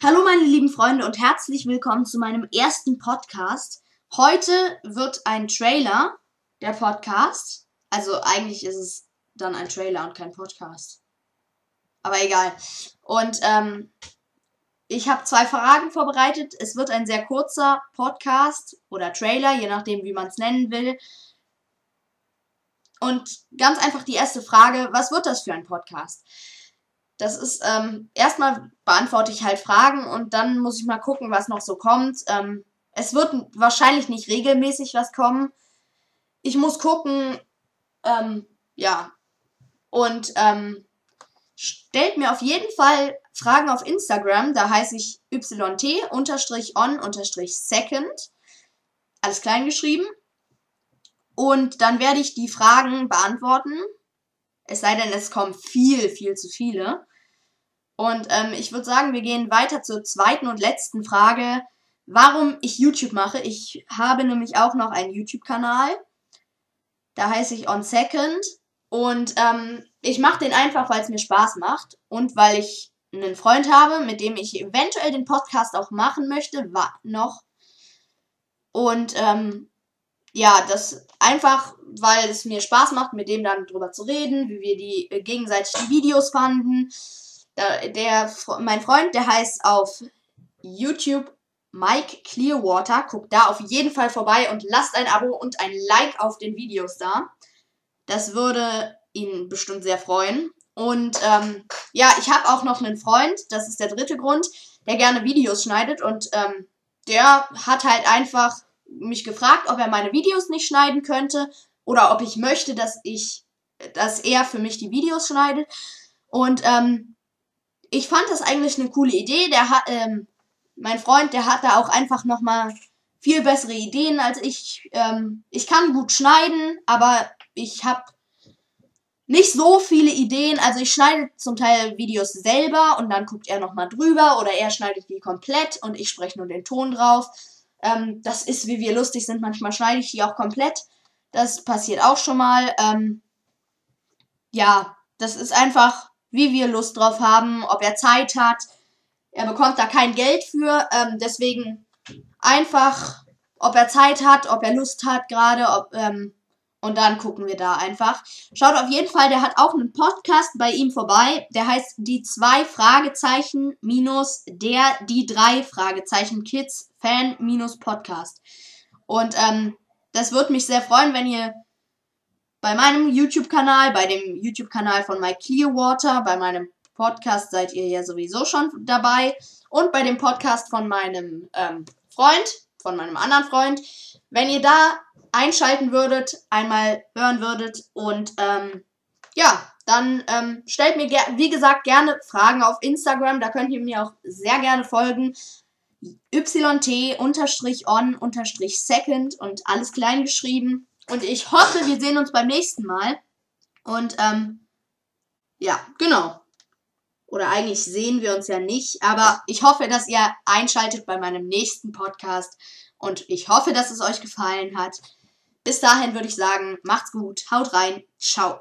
Hallo meine lieben Freunde und herzlich willkommen zu meinem ersten Podcast. Heute wird ein Trailer der Podcast. Also eigentlich ist es dann ein Trailer und kein Podcast. Aber egal. Und ähm, ich habe zwei Fragen vorbereitet. Es wird ein sehr kurzer Podcast oder Trailer, je nachdem, wie man es nennen will. Und ganz einfach die erste Frage, was wird das für ein Podcast? Das ist, ähm, erstmal beantworte ich halt Fragen und dann muss ich mal gucken, was noch so kommt. Ähm, es wird wahrscheinlich nicht regelmäßig was kommen. Ich muss gucken, ähm, ja. Und ähm, stellt mir auf jeden Fall Fragen auf Instagram. Da heiße ich yt-on-second. Alles klein geschrieben. Und dann werde ich die Fragen beantworten. Es sei denn, es kommen viel, viel zu viele. Und ähm, ich würde sagen, wir gehen weiter zur zweiten und letzten Frage, warum ich YouTube mache. Ich habe nämlich auch noch einen YouTube-Kanal. Da heiße ich On Second. Und ähm, ich mache den einfach, weil es mir Spaß macht und weil ich einen Freund habe, mit dem ich eventuell den Podcast auch machen möchte, noch. Und ähm, ja, das einfach, weil es mir Spaß macht, mit dem dann drüber zu reden, wie wir die äh, gegenseitig die Videos fanden der, der, mein Freund, der heißt auf YouTube Mike Clearwater. Guckt da auf jeden Fall vorbei und lasst ein Abo und ein Like auf den Videos da. Das würde ihn bestimmt sehr freuen. Und ähm, ja, ich habe auch noch einen Freund, das ist der dritte Grund, der gerne Videos schneidet und ähm, der hat halt einfach mich gefragt, ob er meine Videos nicht schneiden könnte oder ob ich möchte, dass ich, dass er für mich die Videos schneidet. Und ähm, ich fand das eigentlich eine coole Idee. Der hat, ähm, mein Freund, der hat da auch einfach nochmal viel bessere Ideen als ich. Ähm, ich kann gut schneiden, aber ich habe nicht so viele Ideen. Also ich schneide zum Teil Videos selber und dann guckt er nochmal drüber oder er schneidet die komplett und ich spreche nur den Ton drauf. Ähm, das ist, wie wir lustig sind. Manchmal schneide ich die auch komplett. Das passiert auch schon mal. Ähm, ja, das ist einfach wie wir Lust drauf haben, ob er Zeit hat. Er bekommt da kein Geld für, ähm, deswegen einfach, ob er Zeit hat, ob er Lust hat gerade, ob, ähm, und dann gucken wir da einfach. Schaut auf jeden Fall, der hat auch einen Podcast bei ihm vorbei. Der heißt die zwei Fragezeichen minus der die drei Fragezeichen Kids Fan minus Podcast. Und ähm, das würde mich sehr freuen, wenn ihr bei meinem YouTube-Kanal, bei dem YouTube-Kanal von Mike Clearwater, bei meinem Podcast seid ihr ja sowieso schon dabei und bei dem Podcast von meinem ähm, Freund, von meinem anderen Freund. Wenn ihr da einschalten würdet, einmal hören würdet und ähm, ja, dann ähm, stellt mir, wie gesagt, gerne Fragen auf Instagram. Da könnt ihr mir auch sehr gerne folgen. YT-on-second und alles klein geschrieben. Und ich hoffe, wir sehen uns beim nächsten Mal. Und ähm, ja, genau. Oder eigentlich sehen wir uns ja nicht, aber ich hoffe, dass ihr einschaltet bei meinem nächsten Podcast. Und ich hoffe, dass es euch gefallen hat. Bis dahin würde ich sagen, macht's gut, haut rein, ciao.